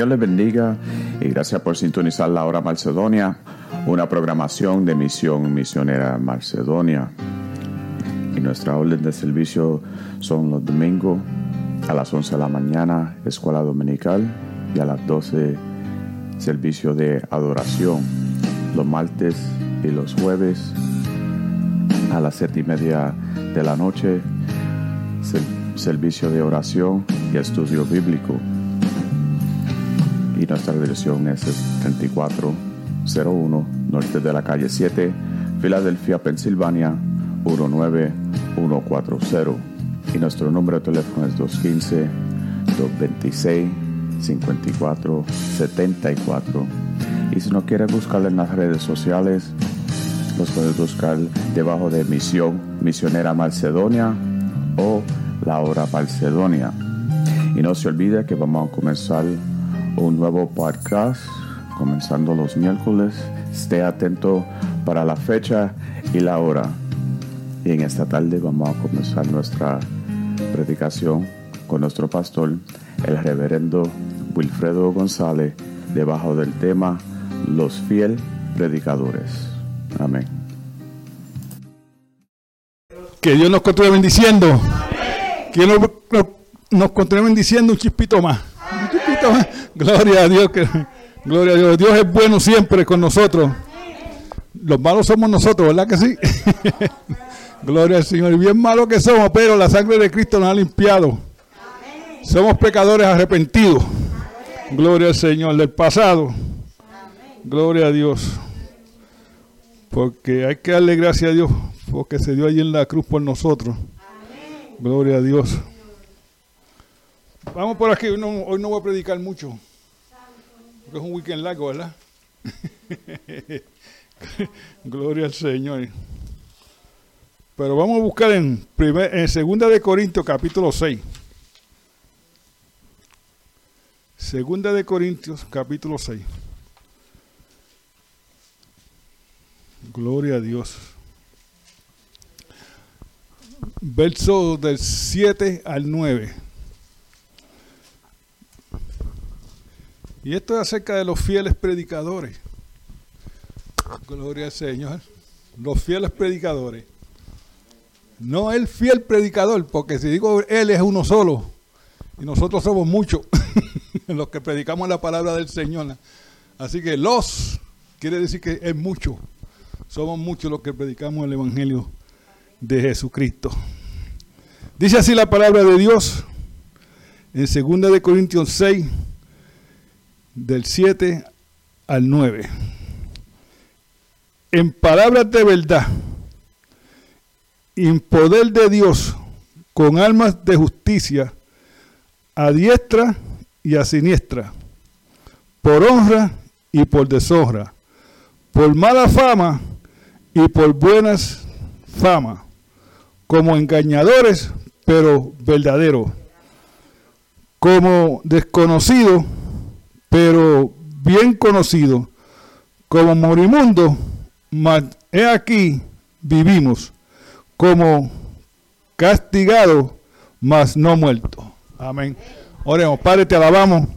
Señor les bendiga y gracias por sintonizar la hora Macedonia, una programación de misión misionera Macedonia. Y nuestra orden de servicio son los domingos a las 11 de la mañana, escuela dominical, y a las 12 servicio de adoración. Los martes y los jueves a las 7 y media de la noche, servicio de oración y estudio bíblico y nuestra dirección es 3401 norte de la calle 7, Filadelfia, Pensilvania 19140 y nuestro número de teléfono es 215 226 5474 y si no quiere buscar en las redes sociales los puedes buscar debajo de Misión Misionera Macedonia o La Hora Macedonia y no se olvide que vamos a comenzar un nuevo podcast comenzando los miércoles. Esté atento para la fecha y la hora. Y en esta tarde vamos a comenzar nuestra predicación con nuestro pastor, el reverendo Wilfredo González, debajo del tema Los fiel predicadores. Amén. Que Dios nos continúe bendiciendo. Que nos, nos continúe bendiciendo un chispito más. Gloria a Dios. Que, gloria a Dios. Dios es bueno siempre con nosotros. Los malos somos nosotros, ¿verdad que sí? gloria al Señor. Bien malos que somos, pero la sangre de Cristo nos ha limpiado. Somos pecadores arrepentidos. Gloria al Señor del pasado. Gloria a Dios. Porque hay que darle gracias a Dios porque se dio allí en la cruz por nosotros. Gloria a Dios. Vamos por aquí, hoy no, voy a predicar mucho, porque es un weekend largo, ¿verdad? Gloria al Señor. Pero vamos a buscar en, primer, en Segunda de Corintios capítulo 6. Segunda de Corintios capítulo 6. Gloria a Dios. Verso del 7 al 9. Y esto es acerca de los fieles predicadores. Gloria al Señor. Los fieles predicadores. No el fiel predicador, porque si digo él es uno solo, y nosotros somos muchos los que predicamos la palabra del Señor. Así que los quiere decir que es mucho. Somos muchos los que predicamos el Evangelio de Jesucristo. Dice así la palabra de Dios en 2 de Corintios 6 del 7 al 9. En palabras de verdad, en poder de Dios, con armas de justicia, a diestra y a siniestra, por honra y por deshonra, por mala fama y por buenas fama, como engañadores, pero verdaderos, como desconocido, pero bien conocido, como morimundo, mas he aquí vivimos, como castigado, mas no muerto. Amén. Oremos, Padre, te alabamos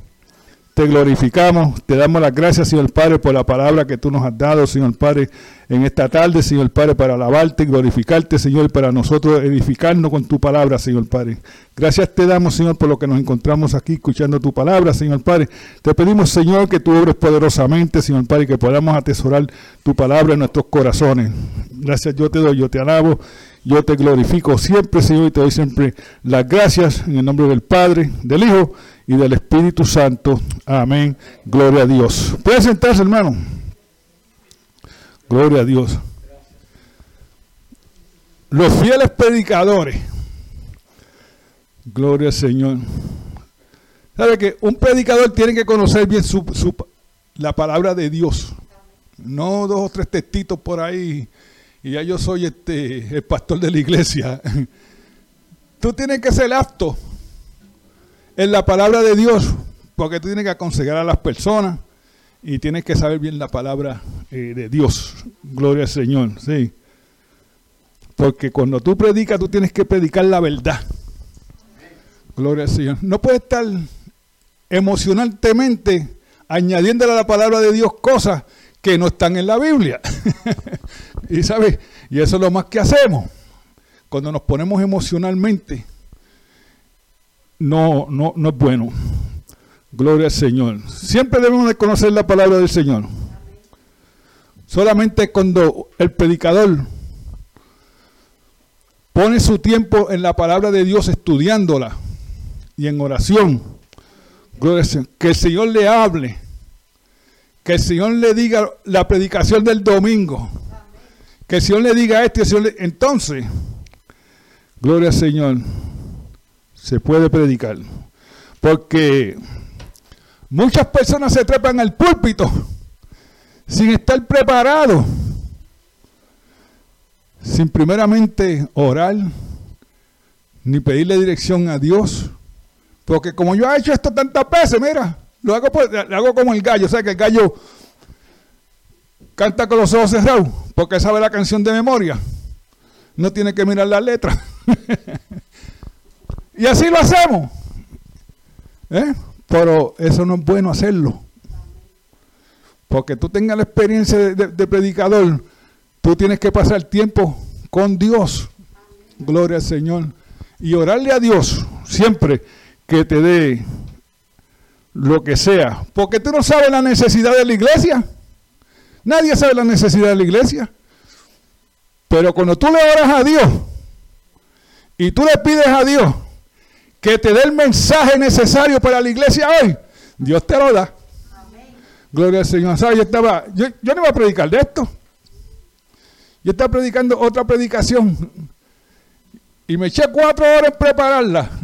te glorificamos, te damos las gracias, Señor Padre, por la palabra que tú nos has dado, Señor Padre, en esta tarde, Señor Padre, para alabarte y glorificarte, Señor, para nosotros edificarnos con tu palabra, Señor Padre. Gracias te damos, Señor, por lo que nos encontramos aquí escuchando tu palabra, Señor Padre. Te pedimos, Señor, que tú obres poderosamente, Señor Padre, que podamos atesorar tu palabra en nuestros corazones. Gracias yo te doy, yo te alabo yo te glorifico siempre, Señor, y te doy siempre las gracias en el nombre del Padre, del Hijo y del Espíritu Santo. Amén. Gloria a Dios. Puede sentarse, hermano. Gloria a Dios. Los fieles predicadores. Gloria al Señor. ¿Sabe que un predicador tiene que conocer bien la palabra de Dios? No dos o tres textitos por ahí y ya yo soy este, el pastor de la iglesia. Tú tienes que ser apto en la palabra de Dios, porque tú tienes que aconsejar a las personas y tienes que saber bien la palabra eh, de Dios. Gloria al Señor, sí. Porque cuando tú predicas, tú tienes que predicar la verdad. Gloria al Señor. No puedes estar emocionalmente añadiéndole a la palabra de Dios cosas que no están en la Biblia. y sabes, y eso es lo más que hacemos. Cuando nos ponemos emocionalmente, no, no, no es bueno. Gloria al Señor. Siempre debemos de conocer la palabra del Señor. Solamente cuando el predicador pone su tiempo en la palabra de Dios estudiándola y en oración, que el Señor le hable que el Señor le diga la predicación del domingo. Que el Señor le diga esto. Entonces, gloria al Señor, se puede predicar. Porque muchas personas se trepan al púlpito sin estar preparados. Sin primeramente orar, ni pedirle dirección a Dios. Porque como yo he hecho esto tantas veces, mira, lo hago, lo hago como el gallo, o sea que el gallo canta con los ojos cerrados porque sabe la canción de memoria. No tiene que mirar la letra. y así lo hacemos. ¿eh? Pero eso no es bueno hacerlo. Porque tú tengas la experiencia de predicador, tú tienes que pasar tiempo con Dios. Gloria al Señor. Y orarle a Dios siempre que te dé lo que sea. Porque tú no sabes la necesidad de la iglesia. Nadie sabe la necesidad de la iglesia. Pero cuando tú le oras a Dios y tú le pides a Dios que te dé el mensaje necesario para la iglesia hoy, Dios te lo da. Gloria al Señor. Yo, estaba, yo, yo no iba a predicar de esto. Yo estaba predicando otra predicación y me eché cuatro horas en prepararla.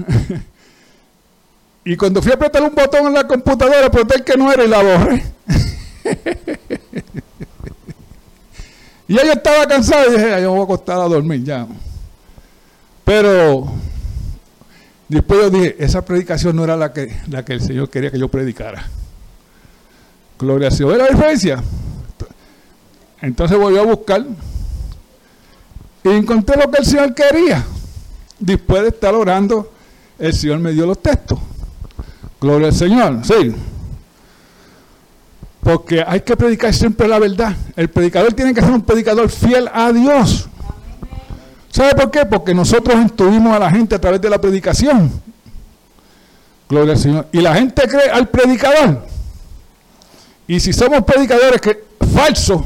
Y cuando fui a apretar un botón en la computadora, apreté que no era y la borré. y ella estaba cansada y dije, yo me voy a acostar a dormir ya. Pero después yo dije, esa predicación no era la que, la que el Señor quería que yo predicara. Gloria a Dios. ¿Ve la diferencia? Entonces volví a buscar y encontré lo que el Señor quería. Después de estar orando, el Señor me dio los textos. Gloria al Señor, sí. Porque hay que predicar siempre la verdad. El predicador tiene que ser un predicador fiel a Dios. ¿Sabe por qué? Porque nosotros instruimos a la gente a través de la predicación. Gloria al Señor. Y la gente cree al predicador. Y si somos predicadores que falsos,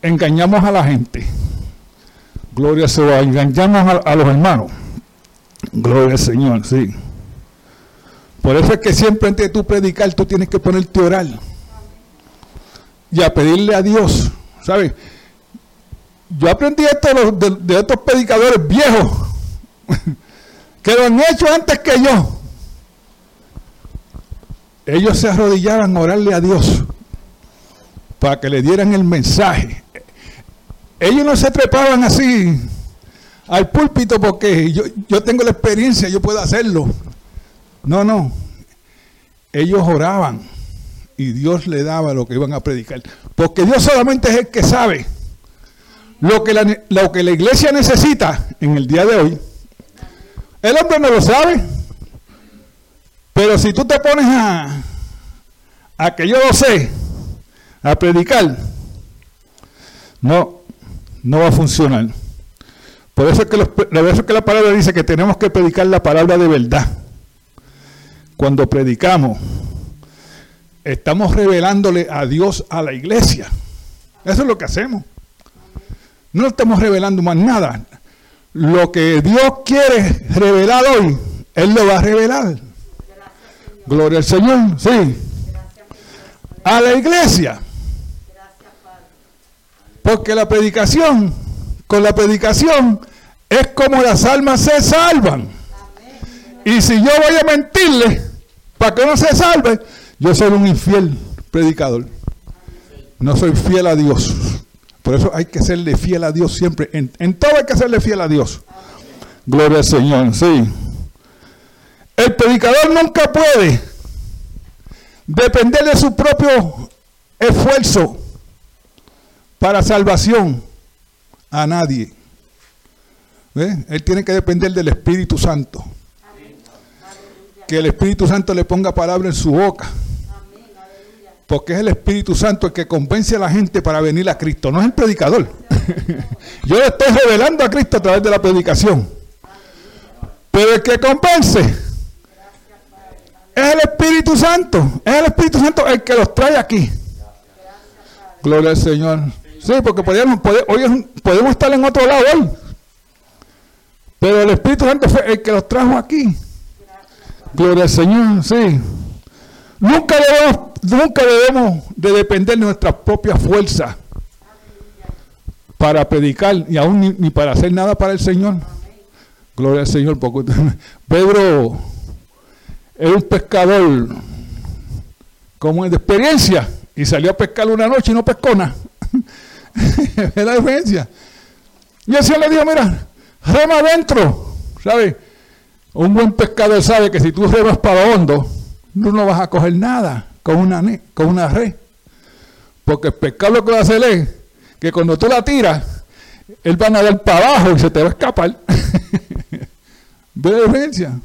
engañamos a la gente. Gloria al Señor. Engañamos a, a los hermanos. Gloria al Señor, sí. Por eso es que siempre antes de tú predicar, tú tienes que ponerte a orar. Y a pedirle a Dios. ¿Sabes? yo aprendí esto de, de, de estos predicadores viejos, que lo han hecho antes que yo. Ellos se arrodillaban a orarle a Dios para que le dieran el mensaje. Ellos no se trepaban así al púlpito porque yo, yo tengo la experiencia, yo puedo hacerlo. No, no. Ellos oraban y Dios le daba lo que iban a predicar. Porque Dios solamente es el que sabe lo que la, lo que la iglesia necesita en el día de hoy. El hombre no lo sabe. Pero si tú te pones a, a que yo lo sé, a predicar, no, no va a funcionar. Por eso, es que los, por eso es que la palabra dice que tenemos que predicar la palabra de verdad. Cuando predicamos, estamos revelándole a Dios a la iglesia. Eso es lo que hacemos. No estamos revelando más nada. Lo que Dios quiere revelar hoy, Él lo va a revelar. Gloria al Señor, sí. A la iglesia. Porque la predicación, con la predicación, es como las almas se salvan. Y si yo voy a mentirle para que no se salve, yo soy un infiel predicador. No soy fiel a Dios. Por eso hay que serle fiel a Dios siempre. En, en todo hay que serle fiel a Dios. Gloria al Señor, sí. El predicador nunca puede depender de su propio esfuerzo para salvación a nadie. Él tiene que depender del Espíritu Santo. Que el Espíritu Santo le ponga palabra en su boca. Porque es el Espíritu Santo el que convence a la gente para venir a Cristo, no es el predicador. Yo le estoy revelando a Cristo a través de la predicación. Pero el que convence es el Espíritu Santo. Es el Espíritu Santo el que los trae aquí. Gloria al Señor. Sí, porque podemos, hoy podemos estar en otro lado hoy. Pero el Espíritu Santo fue el que los trajo aquí. Gloria al Señor, sí. Nunca debemos, nunca debemos de depender de nuestras propias fuerzas para predicar y aún ni, para hacer nada para el Señor. Gloria al Señor. Porque Pedro era un pescador como de experiencia y salió a pescar una noche y no pescó nada. es la diferencia. Y el Señor le dijo, mira, rema adentro, ¿sabes? Un buen pescador sabe que si tú remas para hondo, tú no vas a coger nada con una, con una red. Porque el pescado lo que va a hacer es que cuando tú la tiras, él va a nadar para abajo y se te va a escapar. ¿Ve la diferencia?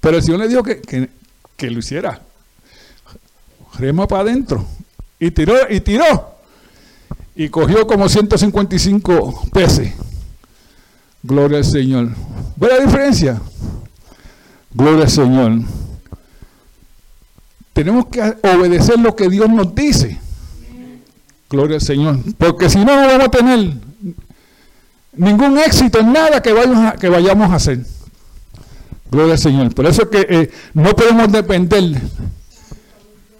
Pero el Señor le dijo que, que, que lo hiciera. Rema para adentro. Y tiró, y tiró. Y cogió como 155 peces. Gloria al Señor. ¿Ve la diferencia? Gloria al Señor. Tenemos que obedecer lo que Dios nos dice. Gloria al Señor. Porque si no, no vamos a tener ningún éxito en nada que vayamos a, que vayamos a hacer. Gloria al Señor. Por eso es que eh, no podemos depender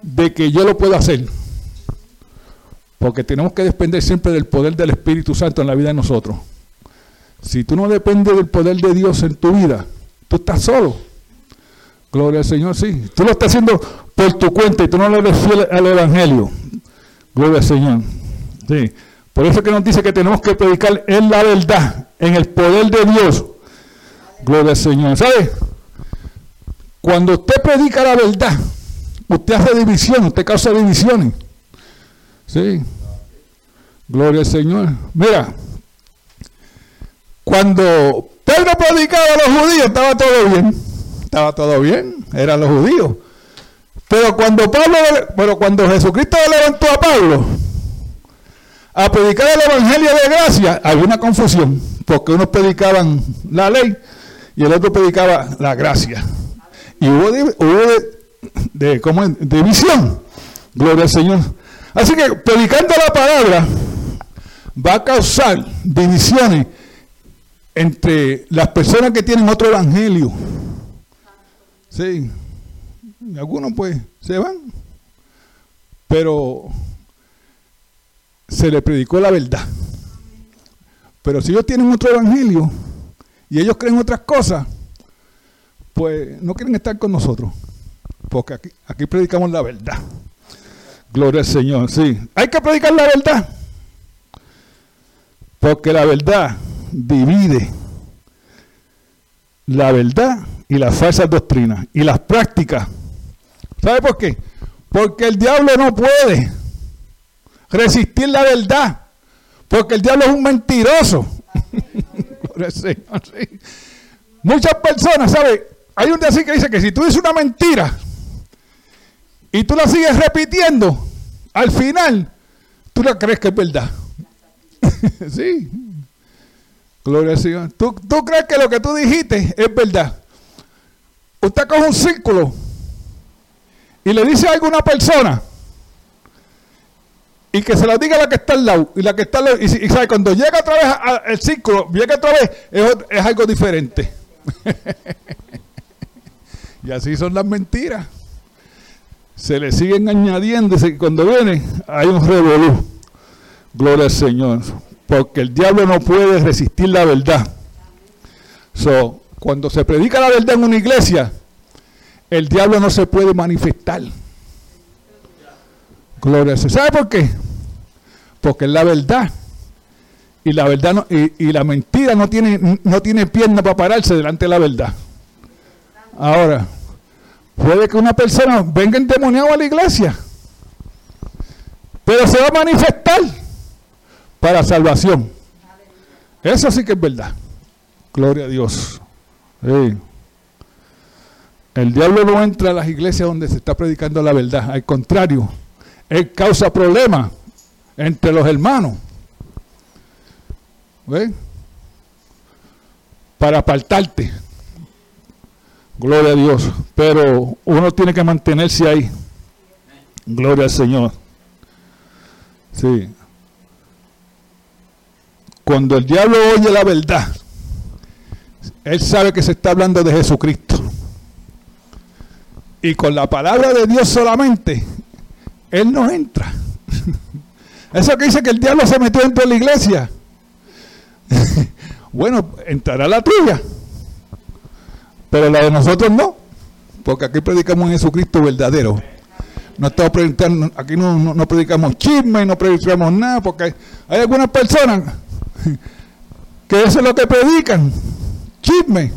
de que yo lo pueda hacer. Porque tenemos que depender siempre del poder del Espíritu Santo en la vida de nosotros. Si tú no dependes del poder de Dios en tu vida, tú estás solo. Gloria al Señor, sí. Tú lo estás haciendo por tu cuenta y tú no le eres fiel al Evangelio. Gloria al Señor. Sí. Por eso que nos dice que tenemos que predicar en la verdad, en el poder de Dios. Gloria al Señor. ¿Sabe? Cuando usted predica la verdad, usted hace división, usted causa divisiones. Sí. Gloria al Señor. Mira, cuando Pedro predicaba a los judíos, estaba todo bien. Estaba todo bien, eran los judíos. Pero cuando Pablo, pero cuando Jesucristo levantó a Pablo a predicar el evangelio de gracia, había una confusión, porque unos predicaban la ley y el otro predicaba la gracia. Y hubo, hubo de, de, como división. Gloria al Señor. Así que predicando la palabra va a causar divisiones entre las personas que tienen otro evangelio. Sí. Algunos pues se van. Pero se le predicó la verdad. Pero si ellos tienen otro evangelio y ellos creen otras cosas, pues no quieren estar con nosotros. Porque aquí, aquí predicamos la verdad. Gloria al Señor, sí. Hay que predicar la verdad. Porque la verdad divide la verdad y las falsas doctrinas y las prácticas. ¿Sabe por qué? Porque el diablo no puede resistir la verdad. Porque el diablo es un mentiroso. Muchas personas, ¿sabe? Hay un así que dice que si tú dices una mentira y tú la sigues repitiendo, al final tú la crees que es verdad. sí. Gloria al Señor. ¿Tú, ¿Tú crees que lo que tú dijiste es verdad? Usted coge un círculo y le dice a alguna persona y que se lo diga la que está al lado y la que está al lado, y, sabe cuando llega otra vez al círculo llega otra vez es, algo diferente y así son las mentiras se le siguen añadiendo y cuando viene hay un revolú gloria al Señor porque el diablo no puede resistir la verdad so, cuando se predica la verdad en una iglesia el diablo no se puede manifestar Gloria Dios. ¿Sabe por qué? Porque es la verdad. Y la verdad no, y, la mentira no tiene, no tiene pierna para pararse delante de la verdad. Ahora, puede que una persona venga endemoniado a la iglesia, pero se va a manifestar para salvación. Eso sí que es verdad. Gloria a Dios. El diablo no entra a las iglesias donde se está predicando la verdad. Al contrario, él causa problemas entre los hermanos. ¿Ves? Para apartarte. Gloria a Dios. Pero uno tiene que mantenerse ahí. Gloria al Señor. Sí. Cuando el diablo oye la verdad, él sabe que se está hablando de Jesucristo. Y con la palabra de Dios solamente, él no entra. Eso que dice que el diablo se metió dentro de la iglesia. bueno, entrará la tuya. Pero la de nosotros no. Porque aquí predicamos en Jesucristo verdadero. No estamos predicando, aquí no, predicamos chisme, no predicamos nada, porque hay, algunas personas que eso es lo que predican, chisme.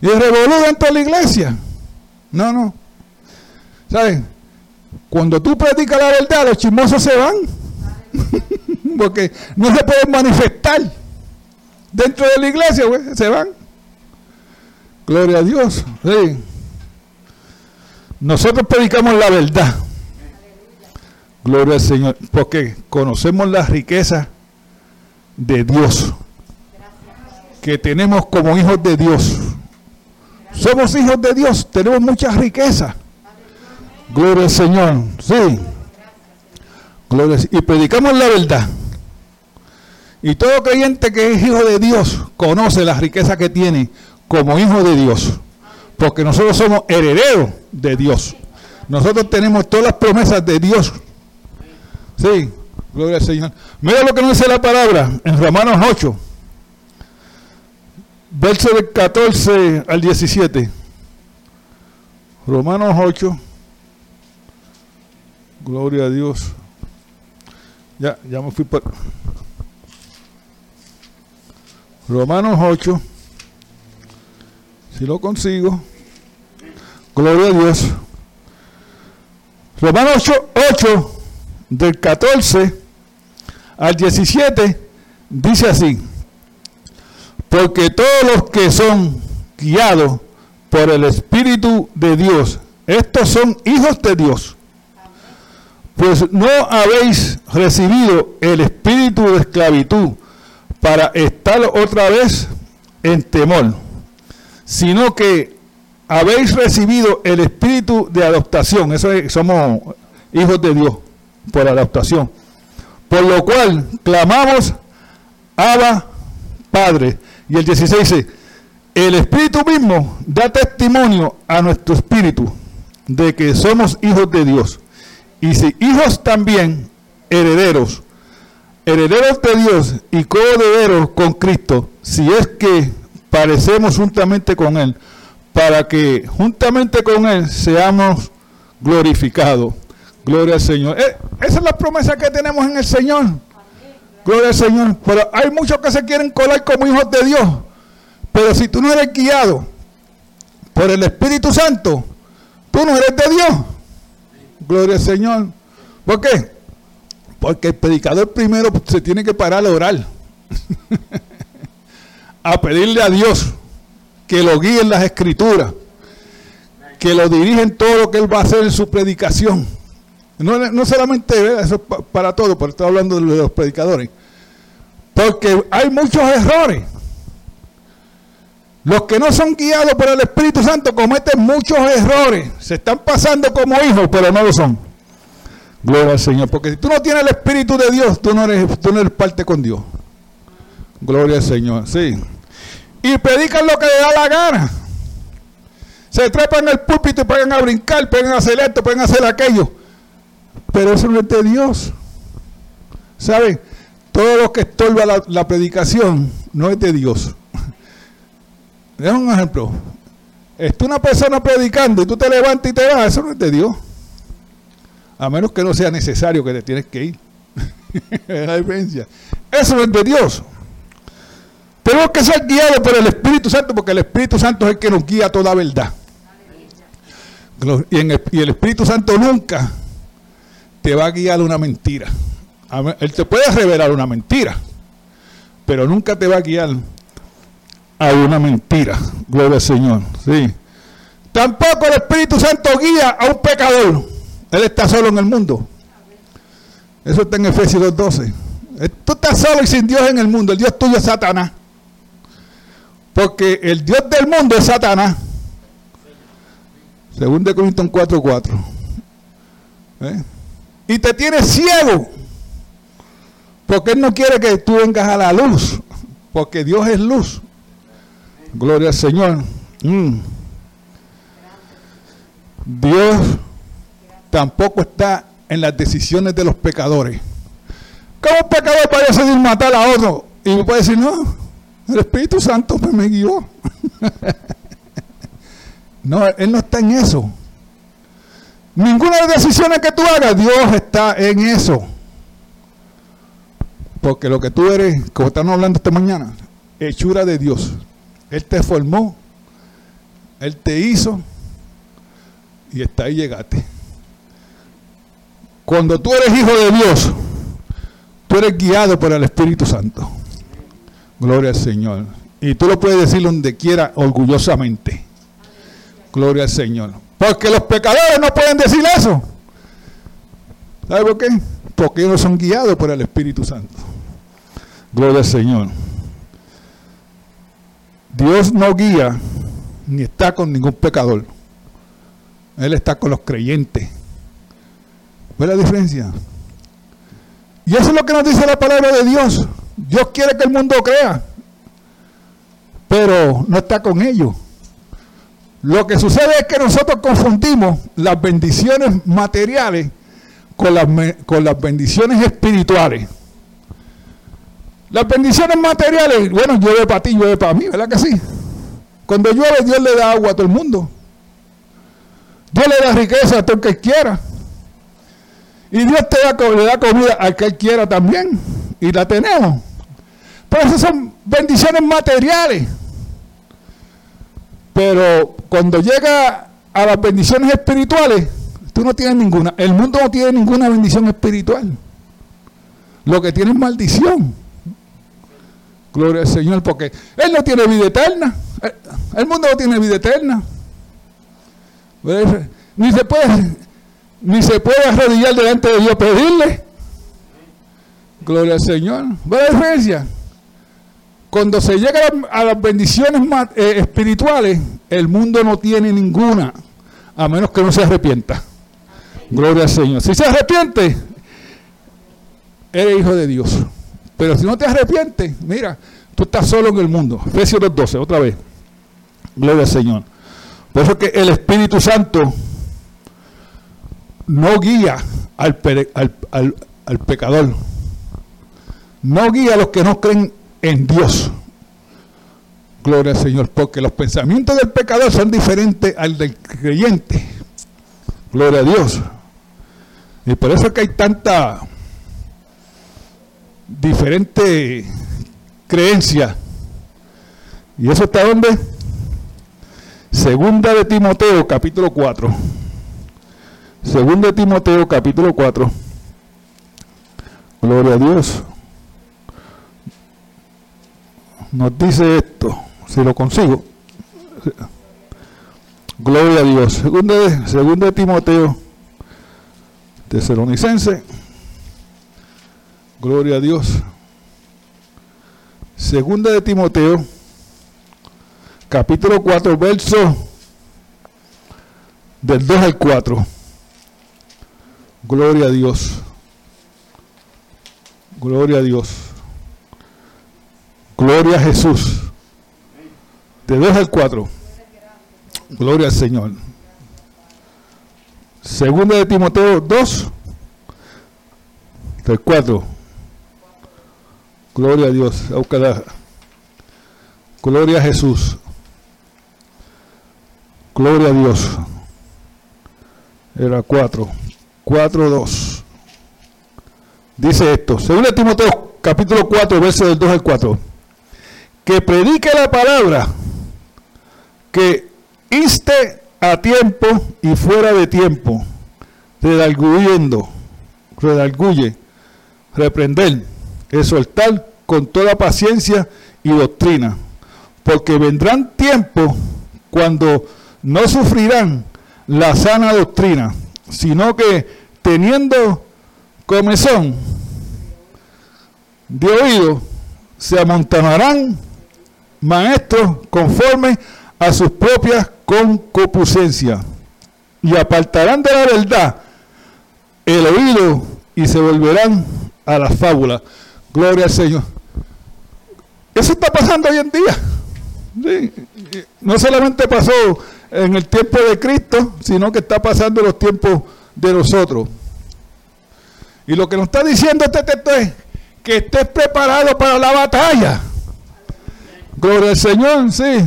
Y revolú dentro de la iglesia. No, no. ¿Saben? Cuando tú predicas la verdad, los chismosos se van. Porque no se pueden manifestar dentro de la iglesia, se van. Gloria a Dios. Nosotros predicamos la verdad. Gloria al Señor. Porque conocemos la riqueza de Dios. Que tenemos como hijos de Dios. Somos hijos de Dios. Tenemos mucha riqueza. Gloria al Señor. Sí. Gloria y predicamos la verdad. Y todo creyente que es hijo de Dios conoce la riqueza que tiene como hijo de Dios. Porque nosotros somos herederos de Dios. Nosotros tenemos todas las promesas de Dios. Sí, gloria al Señor. Mira lo que nos dice la palabra en Romanos 8, verso del 14 al 17. Romanos 8. Gloria a Dios. Ya, ya me fui por Romanos 8. Si lo consigo. Gloria a Dios. Romanos 8, 8 del 14 al 17 dice así. Porque todos los que son guiados por el Espíritu de Dios, estos son hijos de Dios pues no habéis recibido el espíritu de esclavitud para estar otra vez en temor, sino que habéis recibido el espíritu de adoptación, eso somos hijos de Dios por adoptación, por lo cual clamamos, Abba, Padre. Y el 16 dice, el espíritu mismo da testimonio a nuestro espíritu de que somos hijos de Dios y si hijos también, herederos, herederos de Dios y coherederos con Cristo, si es que parecemos juntamente con Él, para que juntamente con Él seamos glorificados. Gloria al Señor. Eh, esa es la promesa que tenemos en el Señor. Gloria al Señor. Pero hay muchos que se quieren colar como hijos de Dios. Pero si tú no eres guiado por el Espíritu Santo, tú no eres de Dios. Gloria al Señor. ¿Por qué? Porque el predicador primero se tiene que parar a orar. a pedirle a Dios que lo guíe en las escrituras. Que lo dirija en todo lo que él va a hacer en su predicación. No, solamente eso para todo, pero estoy hablando de los predicadores. Porque hay muchos errores. Los que no son guiados por el Espíritu Santo cometen muchos errores. Se están pasando como hijos, pero no lo son. Gloria al Señor. Porque si tú no tienes el Espíritu de Dios, tú no eres, tú no eres parte con Dios. Gloria al Señor. Sí. Y predican lo que le da la gana. Se trepan el púlpito y pegan a brincar, pegan a hacer esto, pegan a hacer aquello. Pero eso no es de Dios. ¿Saben? Todo lo que estorba la, predicación no es de Dios. Deja un ejemplo. Está una persona predicando y tú te levantas y te vas, eso no es de Dios. A menos que no sea necesario que te tienes que ir. la diferencia. Eso no es de Dios. Tenemos que ser guiados por el Espíritu Santo porque el Espíritu Santo es el que nos guía a toda verdad. Y, y el Espíritu Santo nunca te va a guiar una mentira. Él te puede revelar una mentira, pero nunca te va a guiar a una mentira. Gloria al Señor. Sí. Tampoco el Espíritu Santo guía a un pecador. Él está solo en el mundo. Eso está en Efesios 2.12. Tú estás solo y sin Dios en el mundo. El Dios tuyo es Satanás. Porque el Dios del mundo es Satanás. Según de Corintios 4.4. ¿Eh? Y te tiene ciego. Porque Él no quiere que tú vengas a la luz. Porque Dios es luz. Gloria al Señor. Mm. Dios tampoco está en las decisiones de los pecadores. ¿Cómo un pecador puede decidir matar a otro? Y puede decir, no, el Espíritu Santo me guió. no, Él no está en eso. Ninguna de las decisiones que tú hagas, Dios está en eso. Porque lo que tú eres, como estamos hablando esta mañana, hechura de Dios. Él te formó, Él te hizo y está ahí llegaste. Cuando tú eres hijo de Dios, tú eres guiado por el Espíritu Santo. Gloria al Señor. Y tú lo puedes decir donde quiera orgullosamente. Gloria al Señor. Porque los pecadores no pueden decir eso. ¿Sabe por qué? Porque ellos son guiados por el Espíritu Santo. Gloria al Señor. Dios no guía ni está con ningún pecador. Él está con los creyentes. ¿Ve la diferencia? Y eso es lo que nos dice la palabra de Dios. Dios quiere que el mundo crea, pero no está con ellos. Lo que sucede es que nosotros confundimos las bendiciones materiales con las, con las bendiciones espirituales. Las bendiciones materiales, bueno, llueve para ti, llueve para mí, ¿verdad que sí? Cuando llueve, Dios le da agua a todo el mundo. Dios le da riqueza a todo el que quiera. Y Dios te da, le da comida al que quiera también. Y la tenemos. Pero esas son bendiciones materiales. Pero cuando llega a las bendiciones espirituales, tú no tienes ninguna. El mundo no tiene ninguna bendición espiritual. Lo que tiene es maldición. Gloria al Señor, porque Él no tiene vida eterna. El mundo no tiene vida eterna. Ni se puede, ni se puede arrodillar delante de Dios pedirle. Gloria al Señor. ¿Ve la? Cuando se llega a las bendiciones eh, espirituales, el mundo no tiene ninguna, a menos que no se arrepienta. Gloria al Señor. Si se arrepiente, eres hijo de Dios. Pero si no te arrepientes, mira, tú estás solo en el mundo. Efesios 2.12, otra vez. Gloria al Señor. Por eso que el Espíritu Santo no guía al, al pecador, no guía a los que no creen en Dios. Gloria al Señor, porque los pensamientos del pecador son diferentes al del creyente. Gloria a Dios. Y por eso es que hay tanta diferente creencia. ¿Y eso está dónde? Segunda de Timoteo, capítulo 4. Segunda de Timoteo, capítulo 4. Gloria a Dios. Nos dice esto, si lo consigo. Gloria a Dios. Segunda de, segunda de Timoteo, tesalonicense. Gloria a Dios. Segunda de Timoteo, capítulo 4, verso del 2 al 4. Gloria a Dios. Gloria a Dios. Gloria a Jesús. De 2 al 4. Gloria al Señor. Segunda de Timoteo 2, del 4. Gloria a Dios. Gloria a Jesús. Gloria a Dios. Era 4. 4, 2. Dice esto. Según Timoteo capítulo 4, verso del 2 al 4. Que predique la palabra. Que inste a tiempo y fuera de tiempo. Redarguyendo. Redarguye. Reprender exhortar con toda paciencia y doctrina, porque vendrán tiempos cuando no sufrirán la sana doctrina, sino que teniendo comezón de oído, se amontonarán maestros conforme a sus propias concupiscencias y apartarán de la verdad el oído y se volverán a las fábulas. Gloria al Señor. Eso está pasando hoy en día. No solamente pasó en el tiempo de Cristo, sino que está pasando en los tiempos de nosotros. Y lo que nos está diciendo este texto es que estés preparado para la batalla. Gloria al Señor, sí.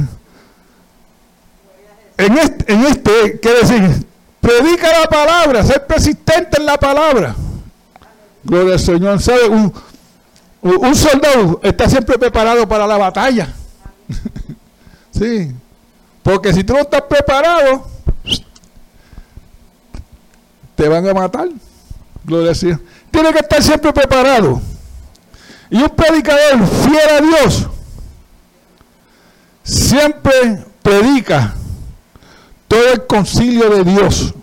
En este, en este quiere decir, predica la palabra, ser persistente en la palabra. Gloria al Señor. ¿Sabe? Un, un soldado está siempre preparado para la batalla. sí. Porque si tú no estás preparado, te van a matar. Gloria a Dios. Tiene que estar siempre preparado. Y un predicador fiel a Dios siempre predica todo el concilio de Dios.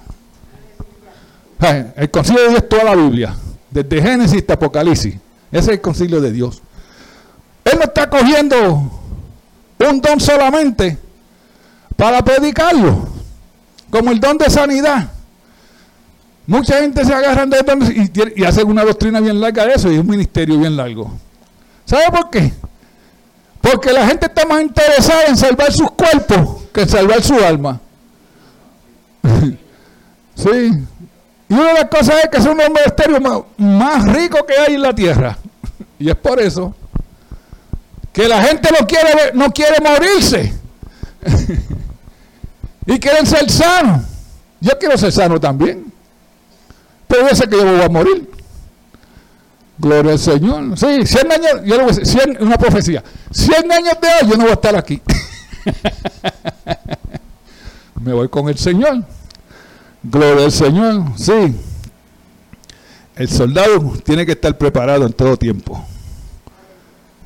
El concilio de Dios es toda la Biblia, desde Génesis hasta Apocalipsis. Ese es el concilio de Dios. Él no está cogiendo un don solamente para predicarlo, como el don de sanidad. Mucha gente se agarra de y, y hacen una doctrina bien larga de eso y un ministerio bien largo. ¿Sabe por qué? Porque la gente está más interesada en salvar sus cuerpos que en salvar su alma. sí. Y una de las cosas es que es un ministerio más, más rico que hay en la tierra. Y es por eso que la gente no quiere, no quiere morirse. y quieren ser sanos. Yo quiero ser sano también. Pero yo sé que yo voy a morir. Gloria al Señor. Sí, 100 años, yo lo voy a decir, 100, una profecía. 100 años de hoy yo no voy a estar aquí. Me voy con el Señor. Gloria al Señor. Sí. El soldado tiene que estar preparado en todo tiempo.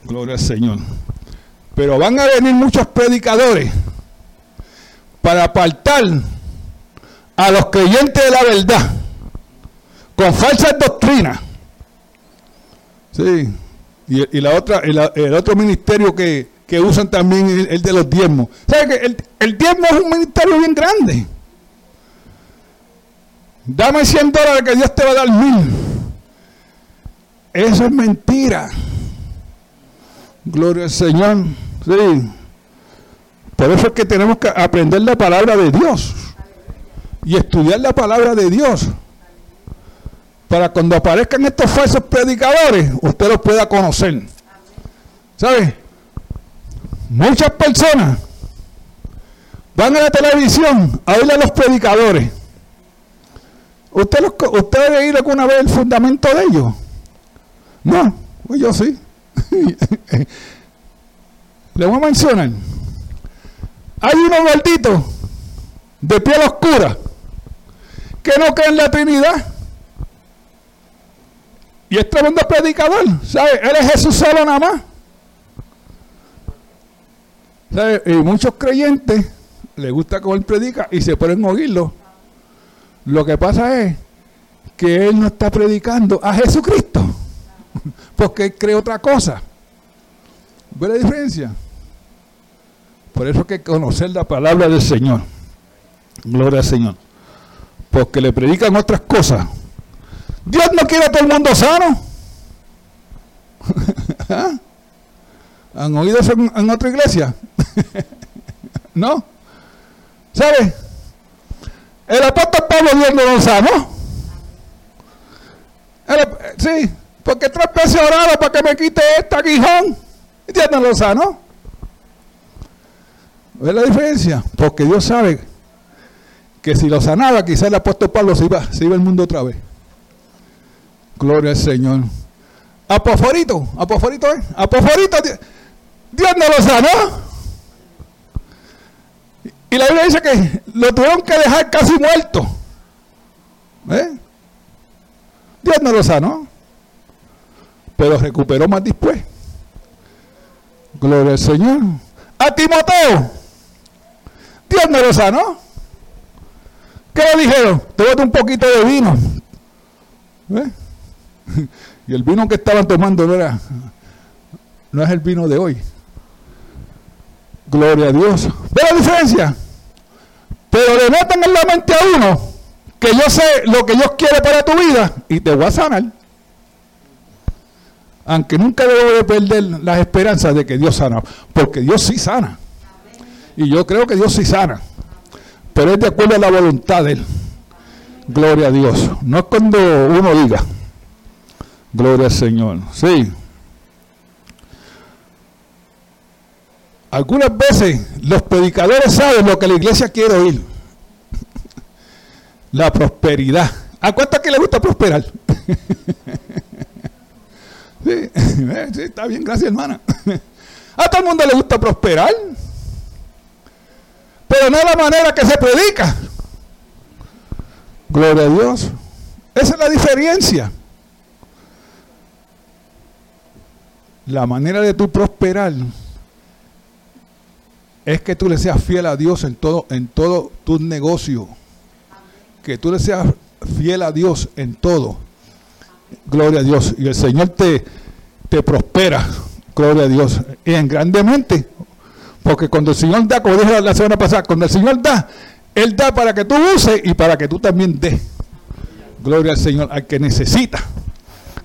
Gloria al Señor. Pero van a venir muchos predicadores para apartar a los creyentes de la verdad con falsas doctrinas. Sí. Y, la otra, el, otro ministerio que, usan también es el de los diezmos. ¿Sabe que el, el diezmo es un ministerio bien grande? Dame 100 dólares que Dios te va a dar mil. Eso es mentira. Gloria al Señor. Sí. Por eso es que tenemos que aprender la palabra de Dios y estudiar la palabra de Dios. Para cuando aparezcan estos falsos predicadores, usted los pueda conocer. ¿Sabe? Muchas personas van a la televisión a oír a los predicadores. ¿Usted, los, ¿Usted ha leído alguna vez el fundamento de ellos? No, pues yo sí. Le voy a mencionar. Hay unos malditos de piel oscura que no creen en la Trinidad. Y es tremendo predicador, ¿sabe? Él es Jesús solo nada más. ¿Sabe? Y muchos creyentes les gusta cómo él predica y se pueden oírlo. Lo que pasa es que él no está predicando a Jesucristo, porque él cree otra cosa. ¿Ve la diferencia? Por eso hay que conocer la palabra del Señor. Gloria al Señor. Porque le predican otras cosas. Dios no quiere a todo el mundo sano. ¿Ah? ¿Han oído eso en, otra iglesia? ¿No? ¿Sabe? El apóstol Pablo Dios no lo sanó. sí, porque tres veces orado para que me quite este aguijón. Dios no lo sanó. ¿Ves la diferencia? Porque Dios sabe que si lo sanaba, quizás el apóstol Pablo se iba, se iba al mundo otra vez. Gloria al Señor. Apoforito, apoforito, ¿eh? Apoforito, Dios no lo sanó. Y la Biblia dice que lo tuvieron que dejar casi muerto. ¿Eh? Dios no lo sanó. Pero recuperó más después. Gloria al Señor. A Timoteo. Dios no lo sanó. ¿Qué le dijeron? Tómate un poquito de vino. ¿Eh? y el vino que estaban tomando no era, no es el vino de hoy. Gloria a Dios. ¿Ve la diferencia? Pero le meten en la mente a uno que yo sé lo que Dios quiere para tu vida y te voy a sanar. Aunque nunca debo de perder las esperanzas de que Dios sana, porque Dios sí sana. Y yo creo que Dios sí sana. Pero es de acuerdo a la voluntad de Él. Gloria a Dios. No es cuando uno diga. Gloria al Señor. Sí. Algunas veces los predicadores saben lo que la iglesia quiere oír. La prosperidad. ¿A cuánto que le gusta prosperar? sí, sí, está bien, gracias hermana. A todo el mundo le gusta prosperar. Pero no la manera que se predica. Gloria a Dios. Esa es la diferencia. La manera de tu prosperar es que tú le seas fiel a Dios en todo, en todo tu negocio. Que tú le seas fiel a Dios en todo. Gloria a Dios. Y el Señor te, te prospera. Gloria a Dios. Y en grandemente. Porque cuando el Señor da, como dije la semana pasada, cuando el Señor da, Él da para que tú uses y para que tú también des. Gloria al Señor, al que necesita.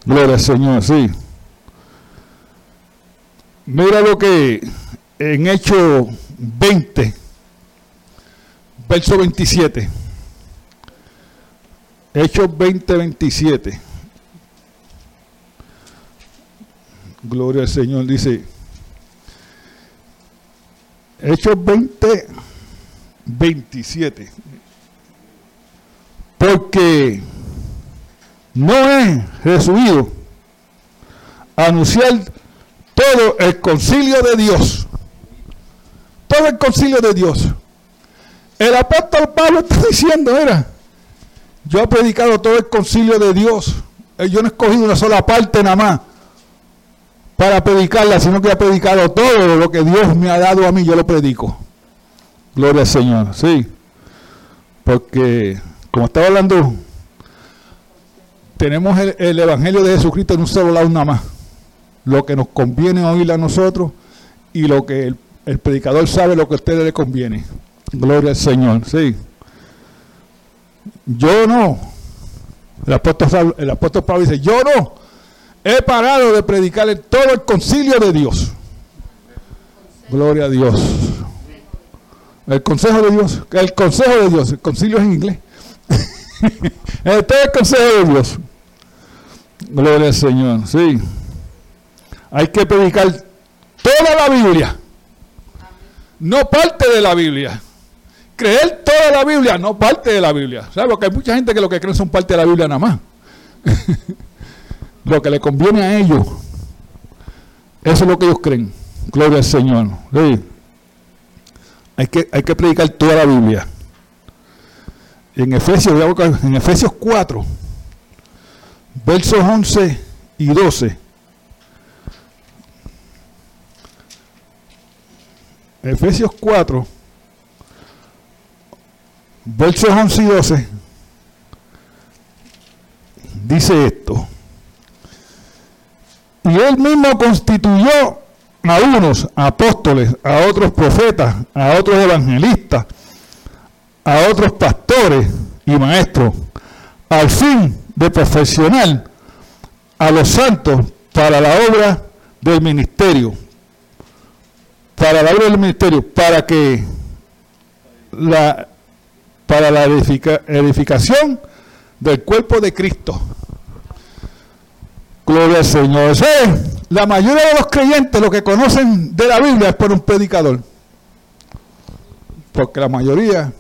Gloria al Señor, sí. Mira lo que en Hecho 20, verso 27. Hechos 20, 27. Gloria al Señor, dice. Hechos 20, 27. Porque no he resubido anunciar todo el concilio de Dios. Todo el concilio de Dios. El apóstol Pablo está diciendo, era, yo he predicado todo el concilio de Dios. Eh, yo no he escogido una sola parte nada más para predicarla, sino que he predicado todo lo que Dios me ha dado a mí, yo lo predico. Gloria al Señor, sí. Porque, como estaba hablando, tenemos el, el Evangelio de Jesucristo en un solo lado nada más lo que nos conviene oír a nosotros y lo que el, predicador sabe lo que a ustedes le conviene. Gloria al Señor, sí. Yo no. El apóstol, el apóstol Pablo dice, yo no. He parado de predicar en todo el concilio de Dios. Gloria a Dios. El consejo de Dios. El consejo de Dios. El concilio es en inglés. todo el consejo de Dios. Gloria al Señor, sí. Hay que predicar toda la Biblia, no parte de la Biblia. Creer toda la Biblia, no parte de la Biblia. ¿Sabes? Porque hay mucha gente que lo que creen son parte de la Biblia nada más. lo que le conviene a ellos. Eso es lo que ellos creen. Gloria al Señor. Hay, que, hay que predicar toda la Biblia. En Efesios, en Efesios 4, versos 11 y 12. Efesios 4, versos 11 y 12, dice esto. Y él mismo constituyó a unos apóstoles, a otros profetas, a otros evangelistas, a otros pastores y maestros, al fin de profesional a los santos para la obra del ministerio, para la obra del ministerio, para que la para la edificación del cuerpo de Cristo. Gloria al Señor. La mayoría de los creyentes lo que conocen de la Biblia es por un predicador. Porque la mayoría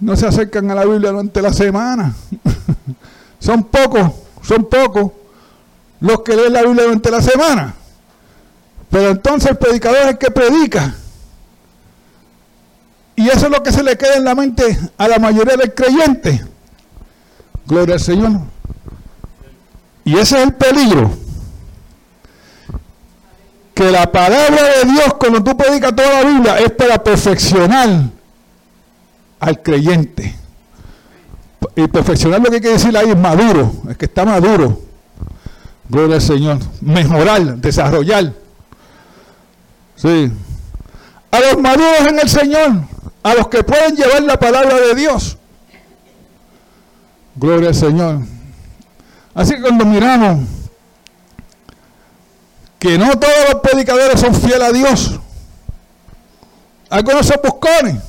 no se acercan a la Biblia durante la semana. son pocos, son pocos los que leen la Biblia durante la semana. Pero entonces el predicador es el que predica. Y eso es lo que se le queda en la mente a la mayoría del creyente. Gloria al Señor. Y ese es el peligro. Que la palabra de Dios, cuando tú predicas toda la Biblia, es para perfeccionar al creyente. Y perfeccionar lo que que decir ahí es maduro, es que está maduro. Gloria al Señor. Mejorar, desarrollar. Sí. A los maduros en el Señor, a los que pueden llevar la palabra de Dios. Gloria al Señor. Así que cuando miramos que no todos los predicadores son fieles a Dios, algunos son buscones.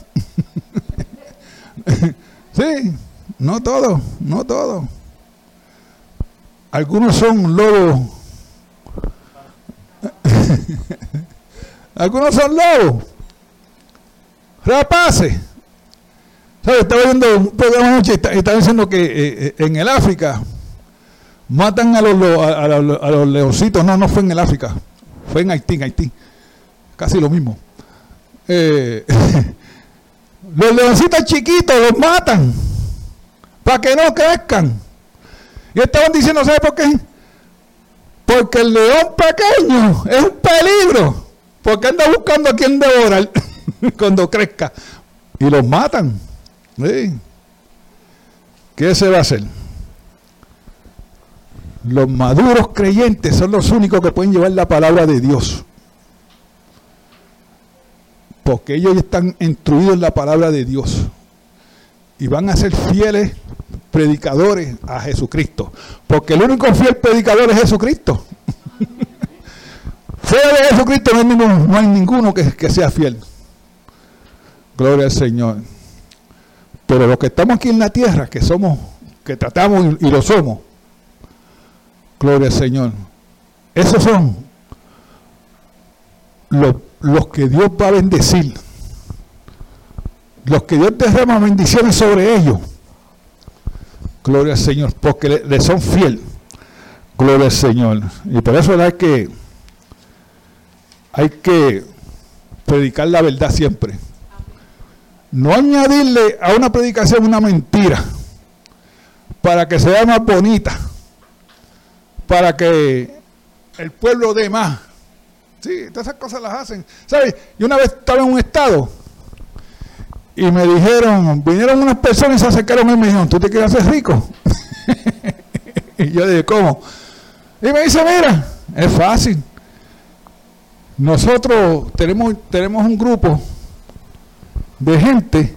sí, no todos, no todos. Algunos son lobos. Algunos son lobos. Rapaces. ¿Sabes? Estaba viendo un programa anoche y estaba diciendo que eh, eh, en el África matan a los, a, los, leoncitos. No, no fue en el África. Fue en Haití, en Haití. Casi lo mismo. Eh, los leoncitos chiquitos los matan para que no crezcan. Y estaban diciendo, ¿sabe por qué? Porque el león pequeño es un peligro. Porque anda buscando a quien devorar cuando crezca. Y los matan. ¿Qué se va a hacer? Los maduros creyentes son los únicos que pueden llevar la palabra de Dios. Porque ellos están instruidos en la palabra de Dios. Y van a ser fieles predicadores a Jesucristo. Porque el único fiel predicador es Jesucristo. Fuera de Jesucristo no hay ninguno, no hay ninguno que, sea fiel. Gloria al Señor. Pero los que estamos aquí en la tierra, que somos, que tratamos y, lo somos, gloria al Señor. Esos son los, que Dios va a bendecir. Los que Dios derrama bendiciones sobre ellos. Gloria al Señor, porque le, son fiel. Gloria al Señor. Y por eso hay que, hay que predicar la verdad siempre. No añadirle a una predicación una mentira para que sea más bonita, para que el pueblo dé más. Sí, todas esas cosas las hacen. ¿Sabes? Yo una vez estaba en un estado y me dijeron, vinieron unas personas y se acercaron a mí y me dijeron, ¿tú te quieres hacer rico? y yo dije, ¿cómo? Y me dice, mira, es fácil. Nosotros tenemos, tenemos un grupo de gente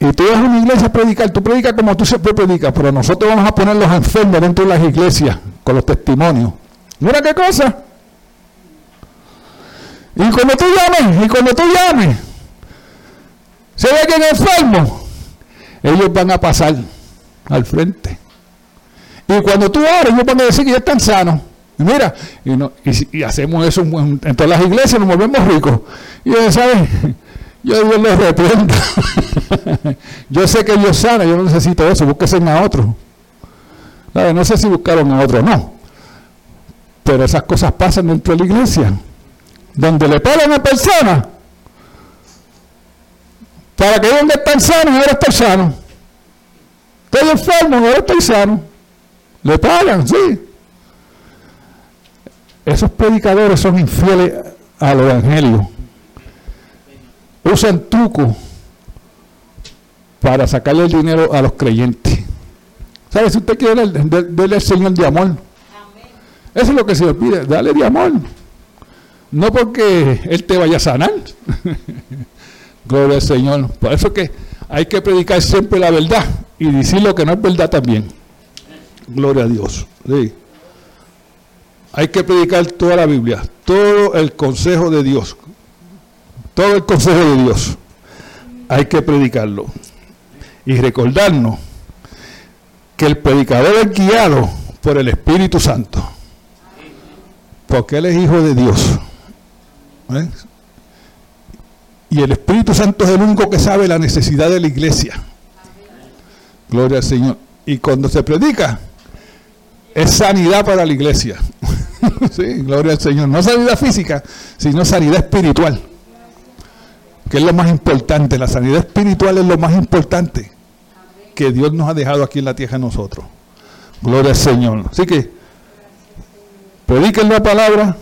y tú vas a una iglesia a predicar, tú predicas como tú siempre predicas, pero nosotros vamos a poner los enfermos dentro de las iglesias con los testimonios. Mira qué cosa. Y cuando tú llames, y cuando tú llames, se ve que en enfermo, ellos van a pasar al frente. Y cuando tú ores, yo puedo decir que ya están sanos. Y mira, y, hacemos eso en, todas las iglesias, nos volvemos ricos. Y ¿sabes? Yo Dios les reprenda. yo sé que Dios sana, yo no necesito eso, búsquese a otro. No sé si buscaron a otro o no. Pero esas cosas pasan dentro de la iglesia. Donde le pagan a personas para que donde están sanos, ahora estoy sano. Estoy enfermo, ahora estoy sano. Le pagan, sí. Esos predicadores son infieles al Evangelio. Usan truco para sacarle el dinero a los creyentes. ¿Sabe? Si usted quiere darle al Señor de amor, eso es lo que se le pide, dale de amor. No porque Él te vaya a sanar. Gloria al Señor. Por eso que hay que predicar siempre la verdad y decir lo que no es verdad también. Gloria a Dios. Hay que predicar toda la Biblia, todo el consejo de Dios. Todo el consejo de Dios. Hay que predicarlo. Y recordarnos que el predicador es guiado por el Espíritu Santo. Porque Él es hijo de Dios. ¿Eh? Y el Espíritu Santo es el único que sabe la necesidad de la iglesia. Gloria al Señor. Y cuando se predica, es sanidad para la iglesia. sí, gloria al Señor. No sanidad física, sino sanidad espiritual. Que es lo más importante. La sanidad espiritual es lo más importante que Dios nos ha dejado aquí en la tierra a nosotros. Gloria al Señor. Así que, prediquen la palabra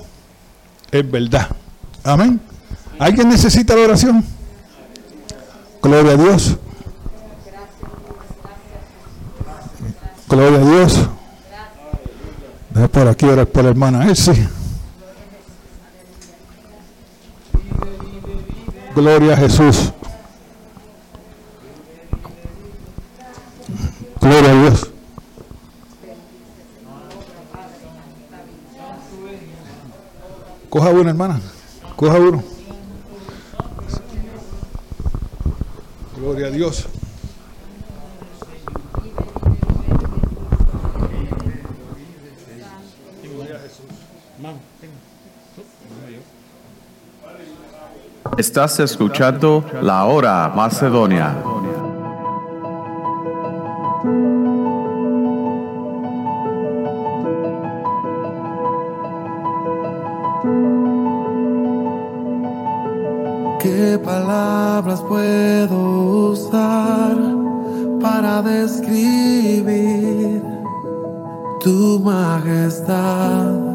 es verdad. Amén. ¿Alguien necesita la oración? Gloria a Dios. Gloria a Dios. Deja por aquí orar por la hermana Elsie. Gloria a Jesús. Gloria a Dios. Coja uno, hermana. Coja uno. Gloria a Dios. Estás escuchando La Hora Macedonia. ¿Qué palabras puedo usar para describir tu majestad?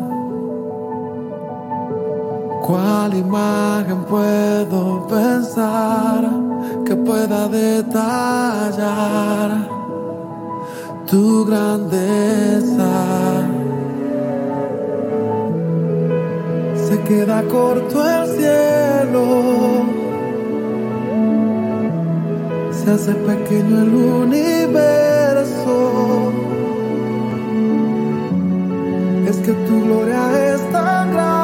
¿Cuál imagen puedo pensar que pueda detallar tu grandeza? Se queda corto el cielo se hace pequeño el universo. Es que tu gloria es tan grande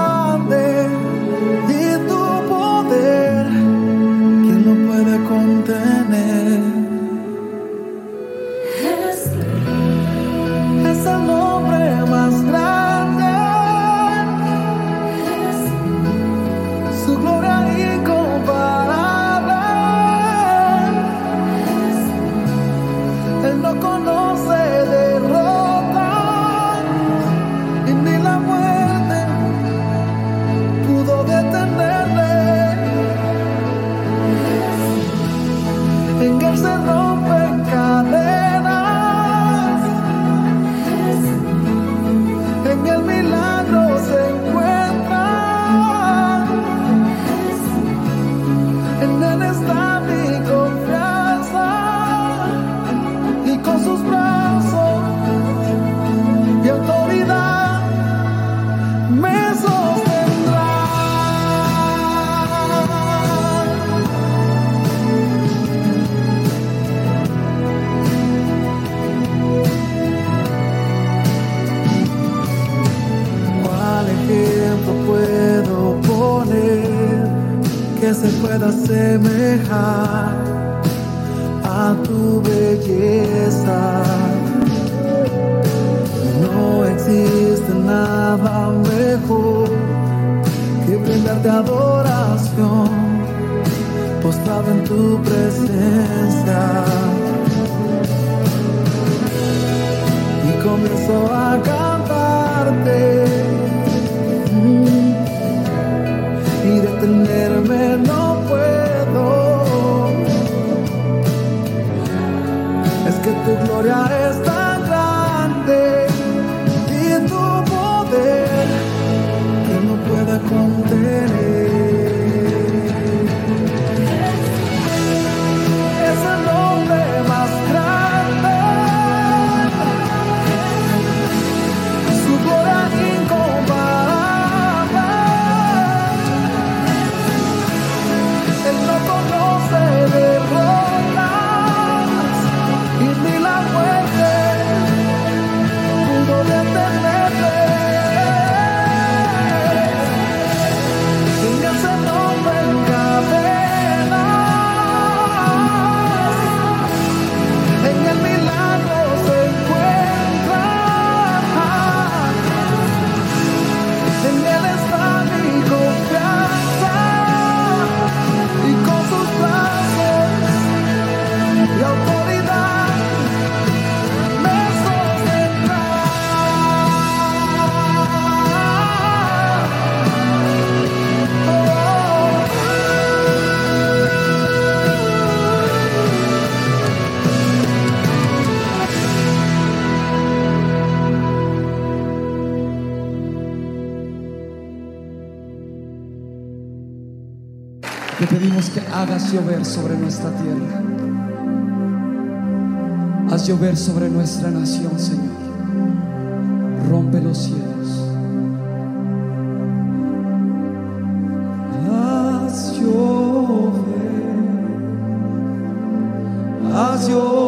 pueda semejar a tu belleza. No existe nada mejor que brindarte adoración, postrada en tu presencia. Y comienzo a cantarte. Mm. y detenerme no tu gloria está. Te pedimos que hagas llover sobre nuestra tierra. Haz llover sobre nuestra nación, Señor. Rompe los cielos. Haz llover. Haz llover.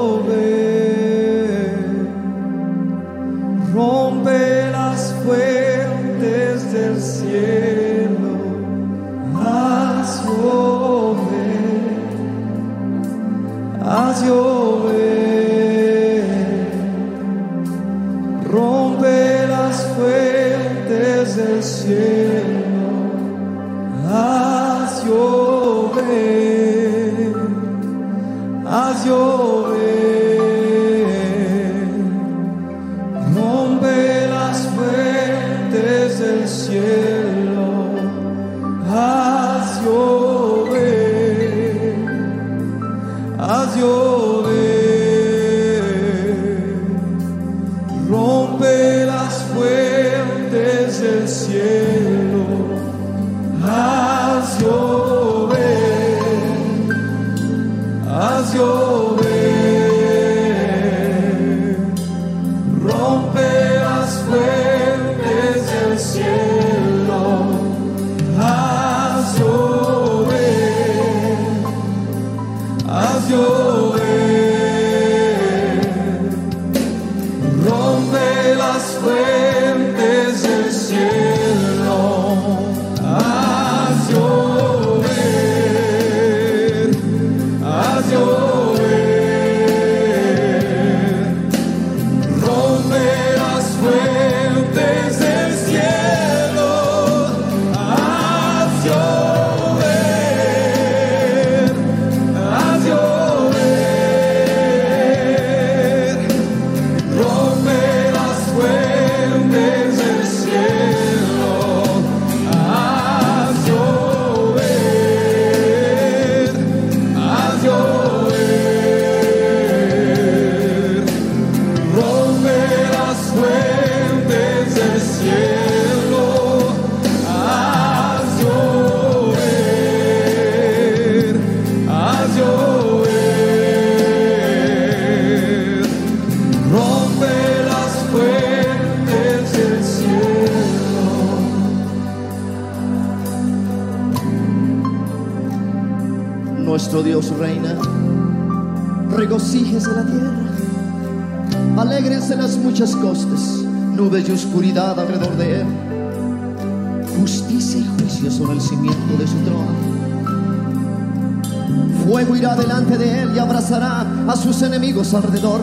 a sus enemigos alrededor.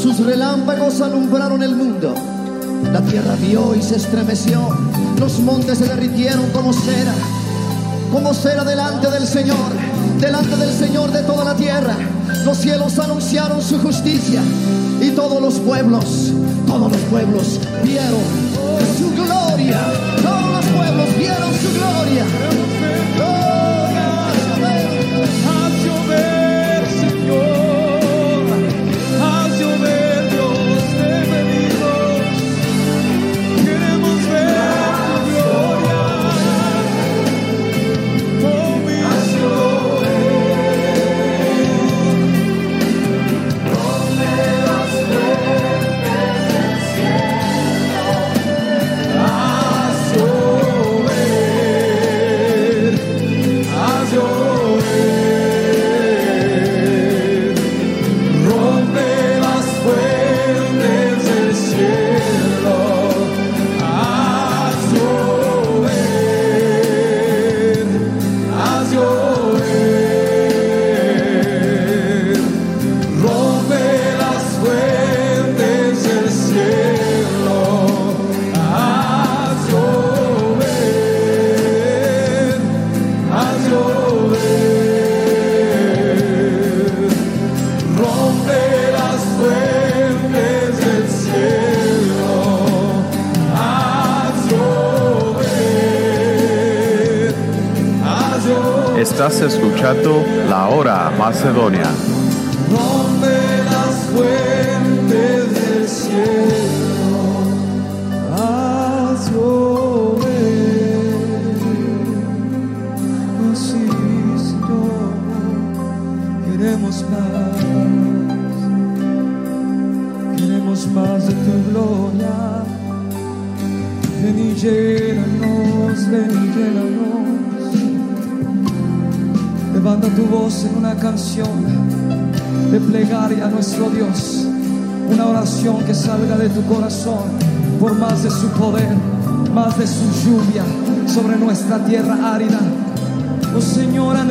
Sus relámpagos alumbraron el mundo. La tierra vio y se estremeció. Los montes se derritieron como cera. Como cera delante del Señor. Delante del Señor de toda la tierra. Los cielos anunciaron su justicia. Y todos los pueblos, todos los pueblos vieron su gloria. Todos los pueblos vieron su gloria.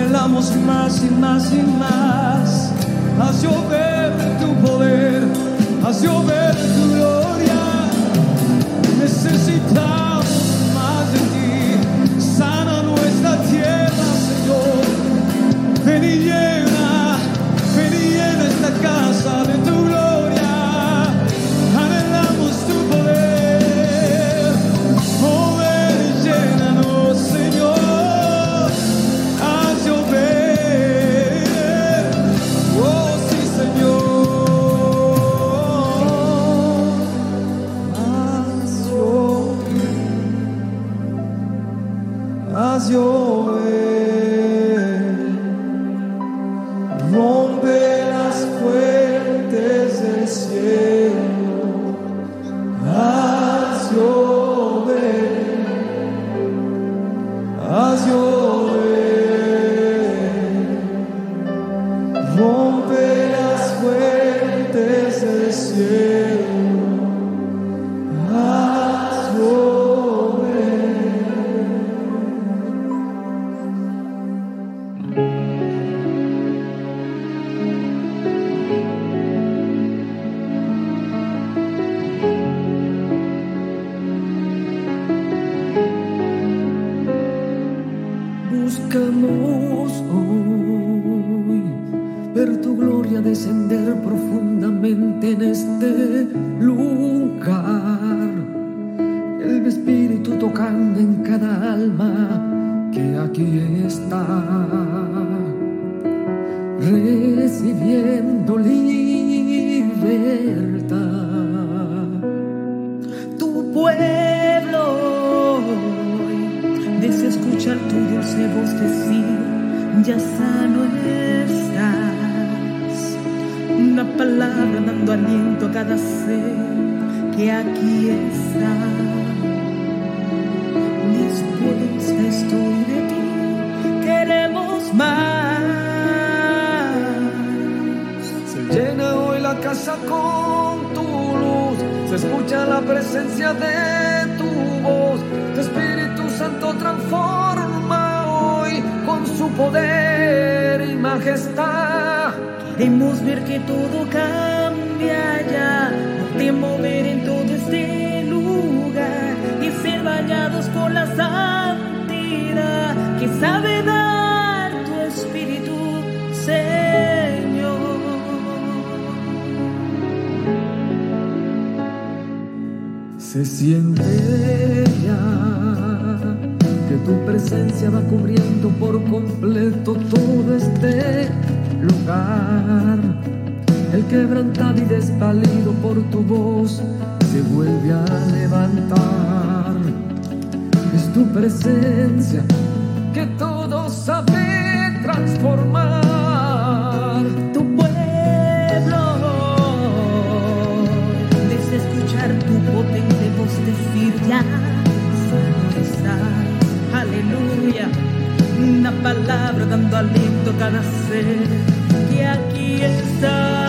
Anhelamos más y más y más. Haz llover tu poder, haz llover tu gloria. Necesitamos pueblo hoy desea escuchar tu dulce voz decir, ya sano estás. Una palabra dando aliento a cada ser que aquí está. Dispuesta estoy de ti, queremos más. Se llena hoy la casa con se escucha la presencia de tu voz. Tu Espíritu Santo transforma hoy con su poder y majestad. Queremos ver que todo cambia ya, de mover en todo este lugar. bañados con la santidad que sabe dar Se siente ya que tu presencia va cubriendo por completo todo este lugar. El quebrantado y desvalido por tu voz se vuelve a levantar. Es tu presencia que todo decir ya está. Aleluya. Una palabra dando aliento a cada ser que aquí está.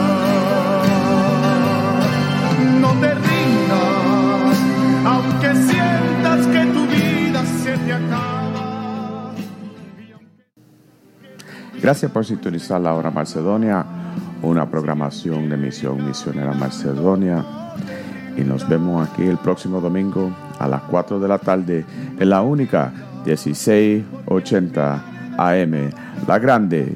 Aunque sientas que tu vida se te acaba. Gracias por sintonizar la hora Macedonia, una programación de Misión Misionera Macedonia. Y nos vemos aquí el próximo domingo a las 4 de la tarde en la única 1680 AM, La Grande